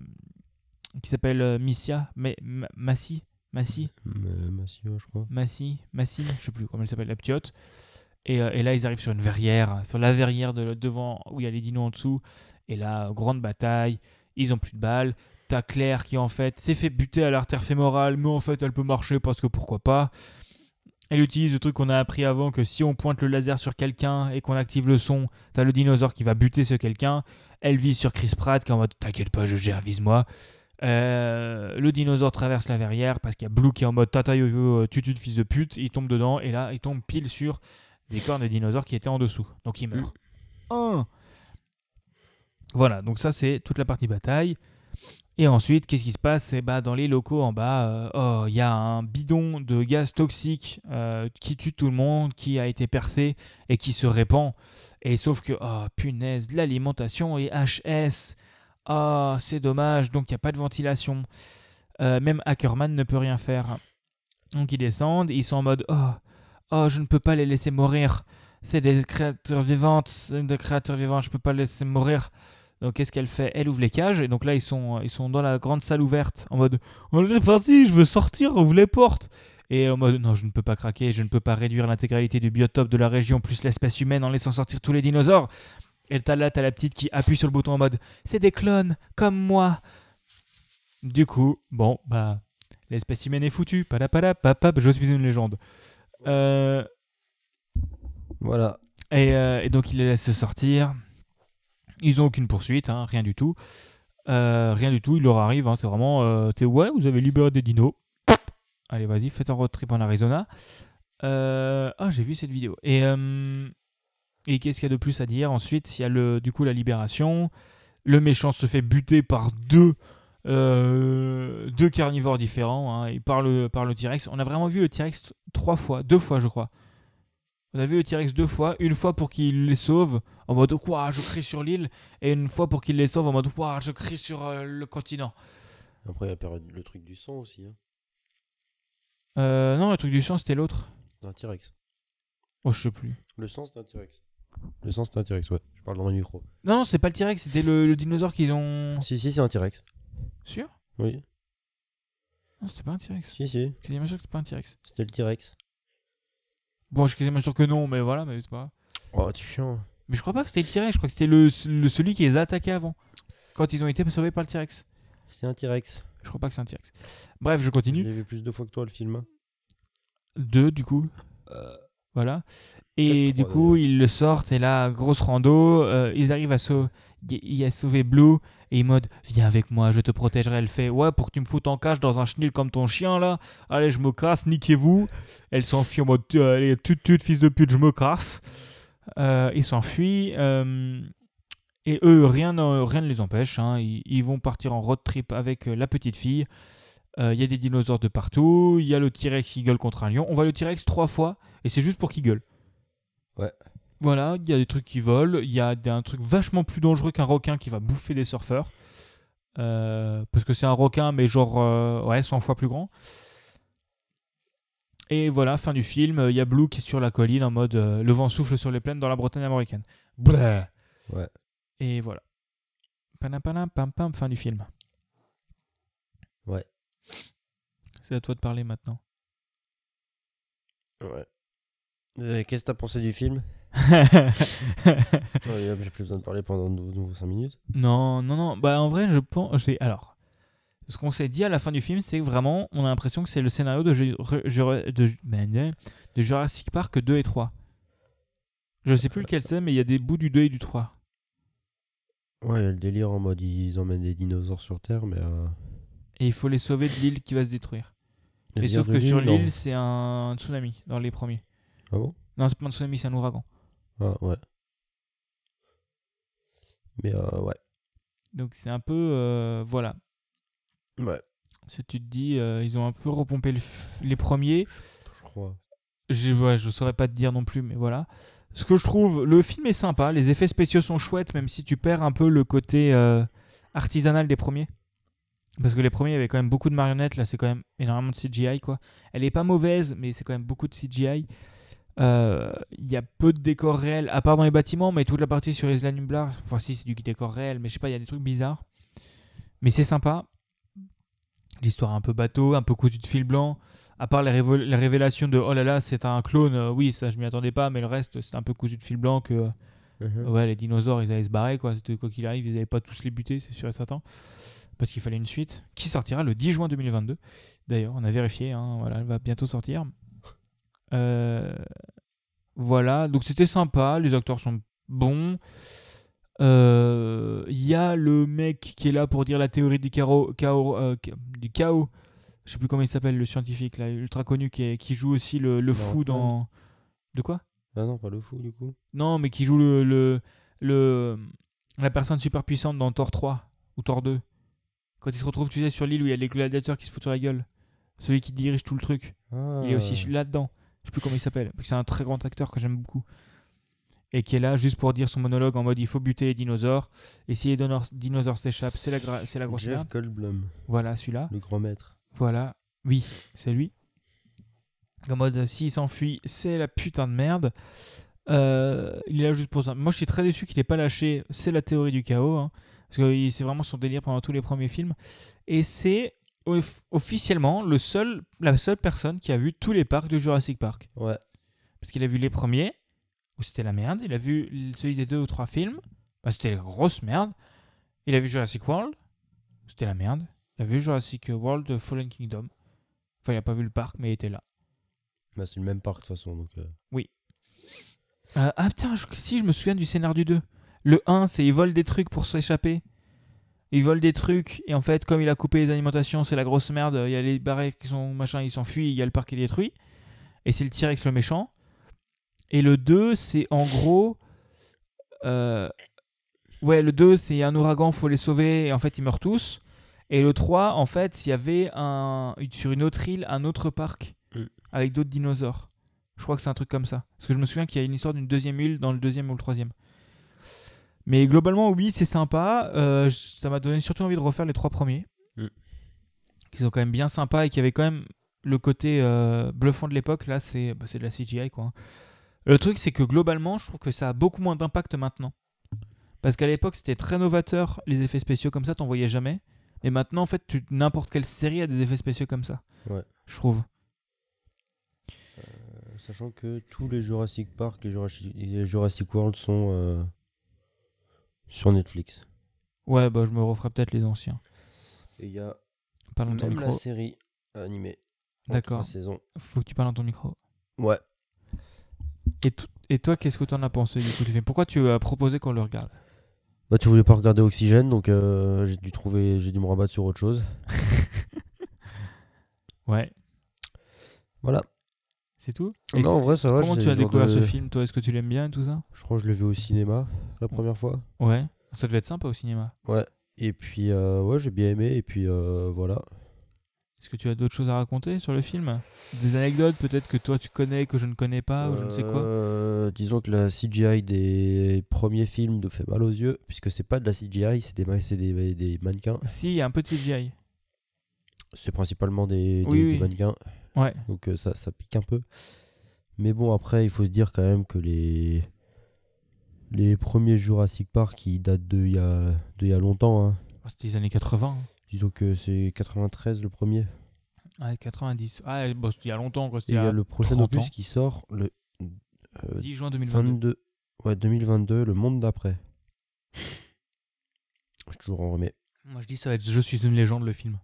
qui s'appelle Missia, mais Ma- Massi, Massi, Massio, je crois. Massi, Massi, je sais plus comment elle s'appelle, la petite. Et, et là, ils arrivent sur une verrière, sur la verrière de devant où il y a les dinos en dessous. Et là, grande bataille, ils ont plus de balles. T'as Claire qui en fait s'est fait buter à l'artère fémorale, mais en fait elle peut marcher parce que pourquoi pas. Elle utilise le truc qu'on a appris avant que si on pointe le laser sur quelqu'un et qu'on active le son, t'as le dinosaure qui va buter ce quelqu'un. Elle vise sur Chris Pratt qui est en mode T'inquiète pas, je gère, vise-moi. Euh, le dinosaure traverse la verrière parce qu'il y a Blue qui est en mode Tata yo-yo, tutu de fils de pute. Il tombe dedans et là, il tombe pile sur des cornes de dinosaures qui étaient en dessous. Donc il meurt. Voilà, donc ça c'est toute la partie bataille. Et ensuite, qu'est-ce qui se passe? C'est bah, dans les locaux en bas, euh, oh, il y a un bidon de gaz toxique euh, qui tue tout le monde, qui a été percé et qui se répand. Et sauf que, oh punaise, l'alimentation est HS. Oh, c'est dommage, donc il n'y a pas de ventilation. Euh, même Ackerman ne peut rien faire. Donc ils descendent, ils sont en mode Oh, oh je ne peux pas les laisser mourir. C'est des créatures vivantes, c'est des créatures vivantes, je ne peux pas les laisser mourir. Donc qu'est-ce qu'elle fait? Elle ouvre les cages et donc là ils sont, ils sont dans la grande salle ouverte en mode oh, vas-y je veux sortir ouvre les portes. Et en mode non je ne peux pas craquer je ne peux pas réduire l'intégralité du biotope de la région plus l'espèce humaine en laissant sortir tous les dinosaures. Et t'as là t'as la petite qui appuie sur le bouton en mode c'est des clones comme moi. Du coup bon bah l'espèce humaine est foutue. Pada papap je suis une légende. Euh, Voilà. et, euh, et donc il les laisse sortir. Ils ont aucune poursuite, hein, rien du tout. Euh, rien du tout, il leur arrive, hein, c'est vraiment... Euh, ouais, vous avez libéré des dinos. Allez, vas-y, faites un road trip en Arizona. Euh, Ah, j'ai vu cette vidéo. Et, et qu'est-ce qu'il y a de plus à dire Ensuite, il y a le, du coup la libération. Le méchant se fait buter par deux, deux carnivores différents. hein, par le, par le T-Rex. On a vraiment vu le T-Rex trois fois, deux fois je crois. On a vu le T-Rex deux fois, une fois pour qu'il les sauve, en mode quoi, je crie sur l'île, et une fois pour qu'il les sauve en mode quoi, je crie sur euh, le continent. Après, il y a le truc du sang aussi. Hein. Euh, non, le truc du sang c'était l'autre. C'est un T-Rex. Oh, je sais plus. Le sang, c'est un T-Rex. Le sang, c'est un T-Rex, ouais. Je parle dans le micro. Non, non, c'est pas le T-Rex, c'était le, le dinosaure qu'ils ont. Si, si, c'est un T-Rex. Sûr? Oui. Non, c'était pas un T-Rex. Si, si. Suis quasiment sûr que c'était pas un T-Rex. C'était le T-Rex. Bon, je suis quasiment sûr que non, mais voilà, mais c'est pas grave. Oh, tu chiant. Mais je crois pas que c'était le T-Rex, je crois que c'était le, le- celui qui les a attaqués avant. Quand ils ont été sauvés par le T-Rex. C'est un T-Rex. Je crois pas que c'est un T-Rex. Bref, je continue. l'ai vu plus de fois que toi, le film. Deux, du coup. Voilà. Et du coup, ils le sortent, et là, grosse rando. euh, ils arrivent à, sau- y- à sauver Blue. Et il mode, viens avec moi, je te protégerai. Elle fait, ouais, pour que tu me foutes en cage dans un chenil comme ton chien, là. Allez, je me casse, niquez-vous. Elle s'enfuit en mode, euh, allez, tut tut, fils de pute, je me casse. Euh, ils s'enfuient. euh, et eux, rien, ne- rien ne les empêche. hein. Ils, ils vont partir en road trip avec euh, la petite fille. Il y a des dinosaures de partout. Il y a le T-Rex qui gueule contre un lion. On voit le T-Rex trois fois. Et c'est juste pour qu'il gueule. Ouais. Voilà, il y a des trucs qui volent. Il y a un truc vachement plus dangereux qu'un requin qui va bouffer des surfeurs. Euh, parce que c'est un requin, mais genre euh, ouais, 100 fois plus grand. Et voilà, fin du film. Il y a Blue qui est sur la colline en mode euh, le vent souffle sur les plaines dans la Bretagne américaine. Bleh. Ouais. Et voilà. Panam, panam, pam, pam, fin du film. Ouais. C'est à toi de parler maintenant. Ouais. Euh, Qu'est-ce que t'as pensé du film? Ouais, J'ai plus besoin de parler pendant de nouveau 5 minutes. Non, non, non. Bah, en vrai, je pense. j'ai- Alors, ce qu'on s'est dit à la fin du film, c'est que vraiment, on a l'impression que c'est le scénario de, Ju- Re- Jura- de, de Jurassic Park 2 et 3. Je sais plus lequel c'est, mais il y a des bouts du 2 et du 3. Ouais, il y a le délire en mode ils emmènent des dinosaures sur Terre, mais. Euh... Et il faut les sauver de l'île qui va se détruire. le Et sauf que sur l'île, c'est un tsunami dans les premiers. Ah bon? Non, c'est pas un tsunami, c'est un ouragan. Ah ouais. Mais euh, ouais. Donc c'est un peu. euh, voilà. Ouais. Si tu te dis, euh, ils ont un peu repompé le f- les premiers. Je crois. Je, ouais, je saurais pas te dire non plus, mais voilà. Ce que je trouve, le film est sympa, les effets spéciaux sont chouettes, même si tu perds un peu le côté euh, artisanal des premiers. Parce que les premiers, il y avait quand même beaucoup de marionnettes, là c'est quand même énormément de CGI, quoi. Elle est pas mauvaise, mais c'est quand même beaucoup de CGI. Euh, Il y a peu de décors réels, à part dans les bâtiments, mais toute la partie sur Isla Nublar, enfin si c'est du décor réel, mais je sais pas, il y a des trucs bizarres. Mais c'est sympa. L'histoire un peu bateau, un peu cousu de fil blanc. À part les, révélations de oh là là, c'est un clone, euh, oui, ça je m'y attendais pas, mais le reste c'est un peu cousu de fil blanc que euh, Mhm. ouais, les dinosaures ils allaient se barrer, quoi. Quoi qu'il arrive, ils allaient pas tous les buter, c'est sûr et certain. Parce qu'il fallait une suite qui sortira le 10 juin 2022. D'ailleurs, on a vérifié, hein, voilà, elle va bientôt sortir. Euh, voilà, donc c'était sympa, les acteurs sont bons. Euh, Il y a le mec qui est là pour dire la théorie du chaos, euh, du chaos. Je sais plus comment il s'appelle, le scientifique là, ultra connu qui, est- qui joue aussi le, le fou dans. De quoi? Ah non, pas le fou du coup. Non, mais qui joue le, le, le- la personne super puissante dans Thor 3 ou Thor 2. Quand il se retrouve, tu sais, sur l'île où il y a les gladiateurs qui se foutent sur la gueule. Celui qui dirige tout le truc. Il est Ah. aussi là-dedans. Je sais plus comment il s'appelle. C'est un très grand acteur que j'aime beaucoup. Et qui est là juste pour dire son monologue en mode il faut buter les dinosaures. Et si les dino- dinosaures s'échappent, c'est la, c'est la grosse Jeff merde. Goldblum, Voilà, celui-là. le grand maître. Voilà. Oui, c'est lui. En mode, s'il s'enfuit, c'est la putain de merde. Euh, il est là juste pour ça. Moi, je suis très déçu qu'il ait pas lâché. C'est la théorie du chaos. hein, parce que c'est vraiment son délire pendant tous les premiers films. Et c'est off- officiellement le seul, la seule personne qui a vu tous les parcs de Jurassic Park. Ouais. Parce qu'il a vu les premiers, où c'était la merde. Il a vu celui des deux ou trois films, bah, c'était la grosse merde. Il a vu Jurassic World, c'était la merde. Il a vu Jurassic World Fallen Kingdom. Enfin, il a pas vu le parc, mais il était là. Bah, c'est le même parc de toute façon. Donc, euh, Euh, ah putain, je- si je me souviens du scénar du 2. Le 1, c'est il vole des trucs pour s'échapper. Il vole des trucs, et en fait, comme il a coupé les alimentations, c'est la grosse merde. Il y a les barrières qui sont machin, ils s'enfuient, il y a le parc qui est détruit. Et c'est le T-Rex le méchant. Et le 2, c'est en gros. euh, ouais, le 2, c'est un ouragan, faut les sauver, et en fait, ils meurent tous. Et le 3, en fait, il y avait un, sur une autre île un autre parc Mm. avec d'autres dinosaures. Je crois que c'est un truc comme ça. Parce que je me souviens qu'il y a une histoire d'une deuxième île dans le deuxième ou le troisième. Mais globalement, oui, c'est sympa. Euh, ça m'a donné surtout envie de refaire les trois premiers. Mm. Qui sont quand même bien sympas et qui avaient quand même le côté euh, bluffant de l'époque. Là, c'est bah, c'est de la CGI, quoi. Le truc, c'est que globalement, je trouve que ça a beaucoup moins d'impact maintenant. Parce qu'à l'époque, c'était très novateur, les effets spéciaux comme ça, t'en voyais jamais. Et maintenant, en fait, tu- n'importe quelle série a des effets spéciaux comme ça. Ouais. Je trouve. euh, sachant que tous les Jurassic Park, les Jurassic, les Jurassic World sont euh, sur Netflix. Ouais, bah je me referai peut-être les anciens. Et il y a Parle dans ton la série animée. D'accord. Faut que tu parles dans ton micro. Ouais. Et, et toi, qu'est-ce que tu en as pensé du coup tu fais Pourquoi tu as proposé qu'on le regarde? Bah, tu voulais pas regarder Oxygène, donc euh, j'ai dû trouver, j'ai dû me rabattre sur autre chose. Ouais, Voilà. c'est tout? Et non, en vrai, ça va. Comment tu as découvert de- ce film Toi, est-ce que tu l'aimes bien et tout ça? Je crois que je l'ai vu au cinéma la première fois. Ouais. Ça devait être sympa au cinéma. Ouais. Et puis, euh, ouais, j'ai bien aimé. Et puis, euh, voilà. Est-ce que tu as d'autres choses à raconter sur le film? Des anecdotes peut-être que toi tu connais, que je ne connais pas, ou je ne sais quoi? Euh, disons que la CGI des premiers films nous fait mal aux yeux, puisque c'est pas de la CGI, c'est des, ma- c'est des, des mannequins. Si, il y a un peu de CGI. C'est principalement des, des- Oui, des mannequins, Ouais. donc euh, ça, ça pique un peu. Mais bon, après, il faut se dire quand même que les, les premiers Jurassic Park, ils datent de il y a, y a longtemps. hein. Oh, C'était les années 80. hein. Disons que c'est 93 le premier. Ouais, 90. Ah, bon, il y a longtemps. Quoi. Il y a le prochain 30 opus ans. qui sort le euh, 10 juin 2022. 22. Ouais, 2022, le monde d'après. Je suis toujours en remets, Moi je dis ça va être Je suis une légende le film.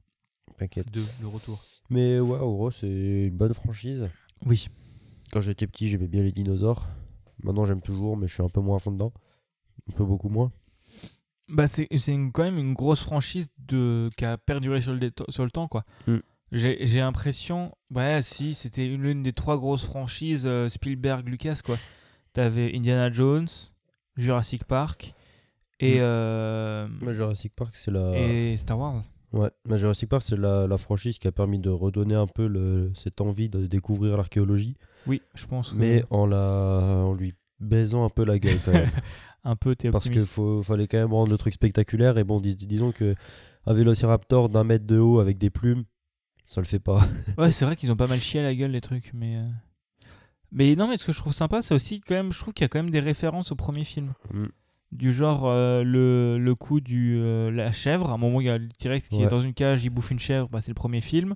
t'inquiète. 2, le retour. Mais ouais, en gros, c'est une bonne franchise. Oui. Quand j'étais petit, j'aimais bien les dinosaures. Maintenant, j'aime toujours, mais je suis un peu moins à fond dedans. Un peu beaucoup moins. Bah, c'est quand même une grosse franchise de, qui a perduré sur le, sur le temps, quoi. Mm. J'ai j'ai l'impression, ouais, si, c'était une- l'une des trois grosses franchises euh, Spielberg-Lucas, quoi. T'avais Indiana Jones, Jurassic Park et, Mm. euh, Mais Jurassic Park, c'est la. et Star Wars. Ouais, mais Jurassic Park, c'est la, la franchise qui a permis de redonner un peu le, cette envie de découvrir l'archéologie, Oui, je pense. mais en, la, en lui baisant un peu la gueule quand même. un peu, t'es Parce qu'il fallait quand même rendre le truc spectaculaire. Et bon, dis- disons que un vélociraptor d'un mètre de haut avec des plumes, ça le fait pas. Ouais, c'est vrai qu'ils ont pas mal chié à la gueule les trucs, mais. euh, Mais non, mais ce que je trouve sympa, c'est aussi quand même, je trouve qu'il y a quand même des références au premier film. Mm. Du genre euh, le, le coup du euh, la chèvre. À un moment, il y a le T-Rex qui est dans une cage, il bouffe une chèvre, bah, c'est le premier film.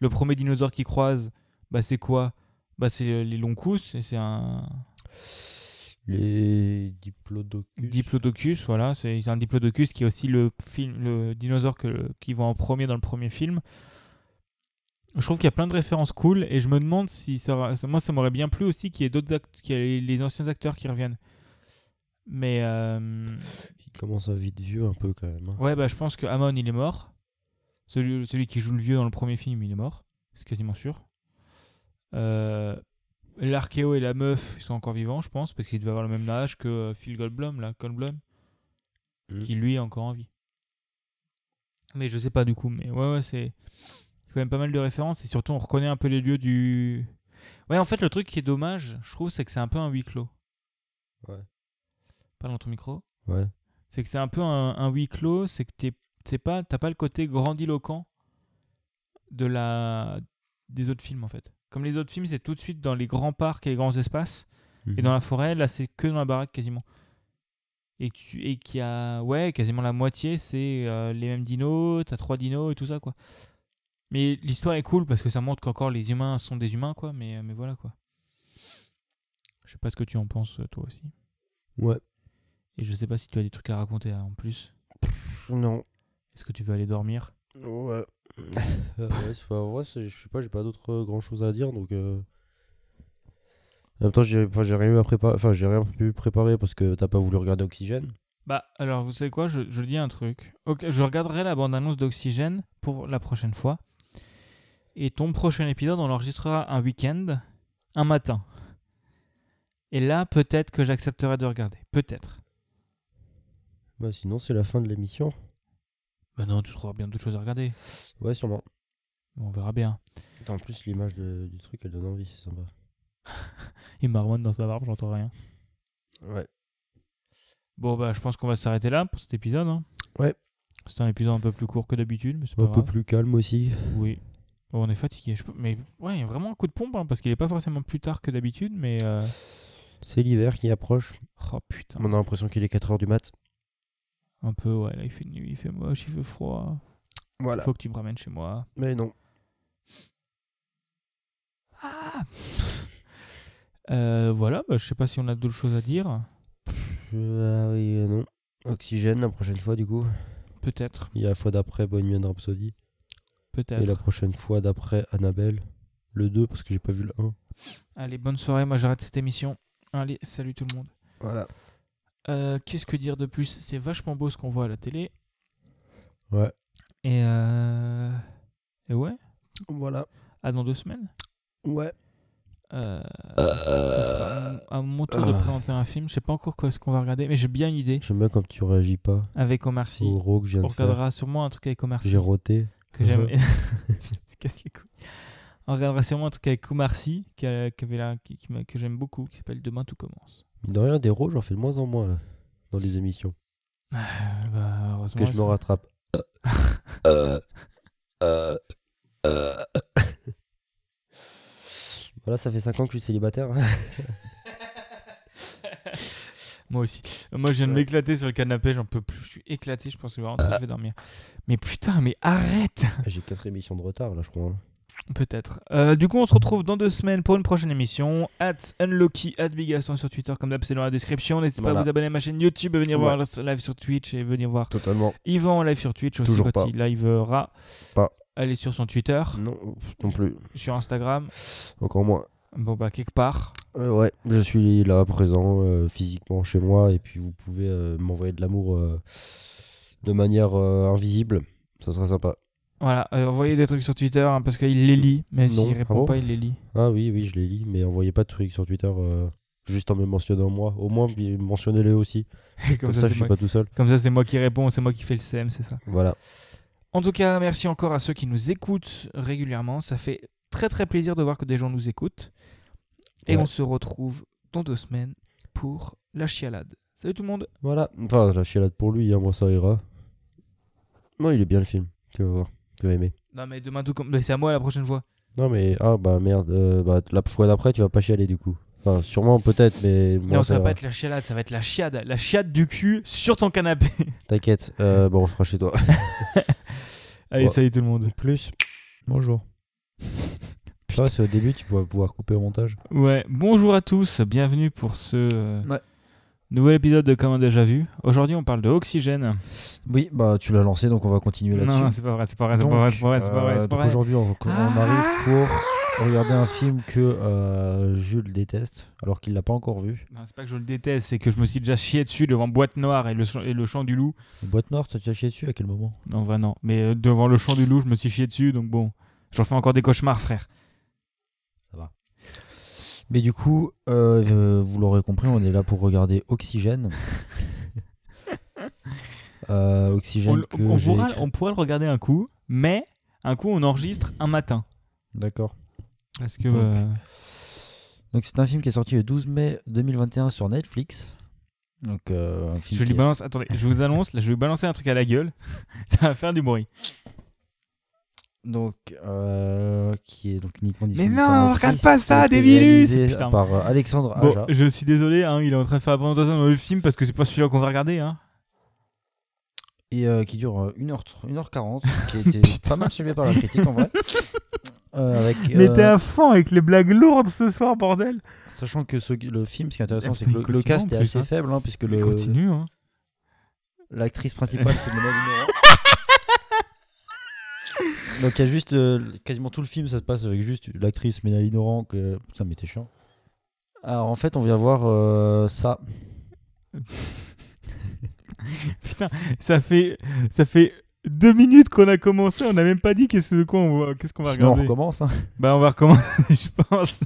Le premier dinosaure qui croise, bah, c'est quoi? Bah, C'est euh, les longs-coups, et c'est un Les diplodocus. diplodocus, voilà. C'est un diplodocus qui est aussi le, film, le dinosaure que, qui va en premier dans le premier film. Je trouve qu'il y a plein de références cool et je me demande si ça moi ça m'aurait bien plu aussi qu'il y ait d'autres qu'il y ait les anciens acteurs qui reviennent. Mais euh, Il commence à vite vieux un peu quand même. hein. ouais bah je pense que Amon il est mort. Celui, celui qui joue le vieux dans le premier film il est mort, c'est quasiment sûr. Euh, L'archéo et la meuf ils sont encore vivants je pense parce qu'ils devaient avoir le même âge que euh, Phil Goldblum là, Goldblum, Mm. qui lui est encore en vie. Mais je sais pas du coup, mais ouais ouais c'est quand même pas mal de références et surtout on reconnaît un peu les lieux du. Ouais en fait le truc qui est dommage je trouve c'est que c'est un peu un huis clos. Ouais. Parle dans ton micro. Ouais. C'est que c'est un peu un, un huis clos, c'est que t'es t'es pas t'as pas le côté grandiloquent de la des autres films en fait. Comme les autres films, c'est tout de suite dans les grands parcs et les grands espaces et Mhm. dans la forêt, là c'est que dans la baraque quasiment. Et tu et qu'il y a ouais, quasiment la moitié c'est euh, les mêmes dinos, t'as trois dinos et tout ça quoi. Mais l'histoire est cool parce que ça montre qu'encore les humains sont des humains quoi, mais mais voilà quoi. Je sais pas ce que tu en penses euh, toi aussi. Ouais. Et je sais pas si tu as des trucs à raconter euh, en plus. Non. Est-ce que tu veux aller dormir? Ouais. Euh, ouais, c'est pas, ouais, c'est- je sais pas, j'ai pas d'autre euh, grand chose à dire donc. euh, En même temps, j'ai enfin, j'ai rien eu à préparer, enfin, j'ai rien pu préparer parce que t'as pas voulu regarder Oxygène. Bah alors vous savez quoi, je, je dis un truc. Ok, je regarderai la bande-annonce d'Oxygène pour la prochaine fois. Et ton prochain épisode, on l'enregistrera un week-end, un matin. Et là, peut-être que j'accepterai de regarder. Peut-être. Bah, sinon, c'est la fin de l'émission. Bah non, tu trouveras bien d'autres choses à regarder. Ouais, sûrement. On verra bien. Attends, En plus, l'image de- du truc, elle donne envie, c'est sympa. Il marmonne dans sa barbe, j'entends rien. Ouais. Bon bah je pense qu'on va s'arrêter là pour cet épisode. hein. Ouais. C'était un épisode un peu plus court que d'habitude, mais c'est pas Un peu grave. plus calme aussi. Oui. Bon, on est fatigué. Je peux- Mais ouais, il y a vraiment un coup de pompe, hein, parce qu'il est pas forcément plus tard que d'habitude, mais... euh, C'est l'hiver qui approche. Oh putain. On a l'impression qu'il est 4h du mat. Un peu, ouais, là il fait nuit, il fait moche, il fait froid. Voilà. Faut que tu me ramènes chez moi. Mais non. Ah Euh, voilà, bah, je sais pas si on a d'autres choses à dire. Euh, ah oui, euh, non. Oxygène la prochaine fois, du coup. Peut-être, Il y a la fois d'après Bohemian Rhapsody. peut-être. Et la prochaine fois d'après Annabelle. Le 2, parce que j'ai pas vu le 1. Allez, bonne soirée, moi j'arrête cette émission. Allez, salut tout le monde. Voilà. Euh, Qu'est-ce que dire de plus? C'est vachement beau ce qu'on voit à la télé. Ouais. Et euh... Et ouais, Voilà. à dans deux semaines? Ouais. Euh, à mon tour de Ah. présenter un film. Je sais pas encore quoi ce qu'on va regarder, mais j'ai bien une idée. J'aime bien quand tu réagis pas Avec Omar Sy. au rock On regardera sûrement un truc avec Omar Sy J'ai roté. que j'aime. Se casse les couilles. On regardera sûrement un truc avec Omar Sy qui qui avait là, qui- que j'aime beaucoup, qui s'appelle Demain tout commence. Mine de rien, des rôles, j'en fais de moins en moins là, dans les émissions. Euh, bah, heureusement, que je me rattrape. voilà, ça fait 5 ans que je suis célibataire. Moi aussi. Moi, je viens de Ouais. m'éclater sur le canapé, j'en peux plus. Je suis éclaté, je pense que je vais rentrer, je vais dormir. Mais putain, mais arrête J'ai 4 émissions de retard là, je crois. hein. Peut-être. Euh, du coup, on se retrouve dans deux semaines pour une prochaine émission. At Unlucky, at Bigaston sur Twitter, comme d'hab, c'est dans la description. N'hésitez pas à vous abonner à ma chaîne YouTube, à venir Ouais. voir live sur Twitch et venir voir Totalement. Yvan en live sur Twitch aussi Toujours quand pas. il livera. Pas. Allez sur son Twitter, Non, non plus. sur Instagram. Encore moins. Bon, bah, quelque part. Euh, ouais, je suis là, présent, euh, physiquement chez moi, et puis vous pouvez m'envoyer de l'amour de manière invisible. Ça serait sympa. Voilà, euh, envoyez des trucs sur Twitter hein, parce qu'il les lit, mais s'il Ah répond bon pas, il les lit. Ah oui, oui, je les lis, mais envoyez pas de trucs sur Twitter, euh, juste en me mentionnant moi. Au moins, mentionnez-les aussi. Comme, comme, ça, ça, je suis moi... pas tout seul. comme ça, c'est moi qui réponds, c'est moi qui fais le CM, c'est ça. Voilà. En tout cas, merci encore à ceux qui nous écoutent régulièrement. Ça fait très très plaisir de voir que des gens nous écoutent. Et Ouais. on se retrouve dans deux semaines pour la chialade. Salut tout le monde Voilà. Enfin, la chialade pour lui, hein, moi ça ira. Non, il est bien le film. Tu vas voir. Tu vas aimer. Non mais demain tout comme... mais C'est à moi la prochaine fois. Non, mais ah bah merde. euh, bah, la fois d'après, tu vas pas chialer du coup. Enfin, sûrement, peut-être, mais. moi, non, ça va pas être la chialade, ça va être la chiade. La chiade du cul sur ton canapé. T'inquiète. Euh, bon, on fera chez toi. Allez, Ouais. salut tout le monde. Plus. Bonjour. Ça, c'est au début, tu vas pouvoir couper au montage. Ouais, bonjour à tous, bienvenue pour ce... euh, Ouais. Nouvel épisode de Comme un déjà vu. Aujourd'hui, on parle de Oxygène. Oui, bah tu l'as lancé, donc on va continuer là-dessus. Non, non, c'est pas vrai, c'est pas vrai, c'est pas vrai, c'est pas vrai, c'est pas vrai, euh, pas vrai. Aujourd'hui, on, on arrive pour regarder un film que euh, Jules déteste, alors qu'il l'a pas encore vu. Non, c'est pas que je le déteste, c'est que je me suis déjà chié dessus devant Boîte Noire et le, et le chant du loup. Boîte noire, t'as déjà chié dessus à quel moment? Non, vrai, non. Mais euh, devant le chant du loup, je me suis chié dessus, donc bon. J'en fais encore des cauchemars, frère. Ça va. Mais du coup, euh, euh, vous l'aurez compris, on est là pour regarder Oxygène. Euh, Oxygène On, que on j'ai pourra, on pourra le regarder un coup, mais un coup, on enregistre un matin. D'accord. Parce que. Donc, euh, Donc c'est un film qui est sorti le 12 mai 2021 sur Netflix. Donc euh, un film je lui est- balance. Attendez, je vous annonce, là, je vais lui balancer un truc à la gueule. Ça va faire du bruit. Donc euh, qui est donc uniquement Mais disponible non, sur Netflix, regarde pas ça, Débilus Putain. par euh, Alexandre Bon, Aja. je suis désolé, hein, il est en train de faire la présentation dans le film parce que c'est pas celui-là qu'on va regarder. Hein. et euh, qui dure euh, 1h, 1h40 qui a été Putain. pas mal suivi par la critique en vrai. Euh, avec, Mais t'es à fond avec les blagues lourdes ce soir, bordel. Sachant que ce- le film, ce qui est intéressant, Ah, c'est que le, le continue cast est plus, assez hein. faible, hein, puisque Il le- continue. Hein. l'actrice principale, c'est Mélanie Laurent. Donc il y a juste euh, quasiment tout le film, ça se passe avec juste l'actrice Mélanie Laurent. Que... Mais t'es chiant. Alors en fait, on vient voir euh, ça. Putain, ça fait, ça fait deux minutes qu'on a commencé, on n'a même pas dit qu'est-ce qu'on va, qu'est-ce qu'on va Sinon, on regarder. recommence. hein. Bah on va recommencer, je pense.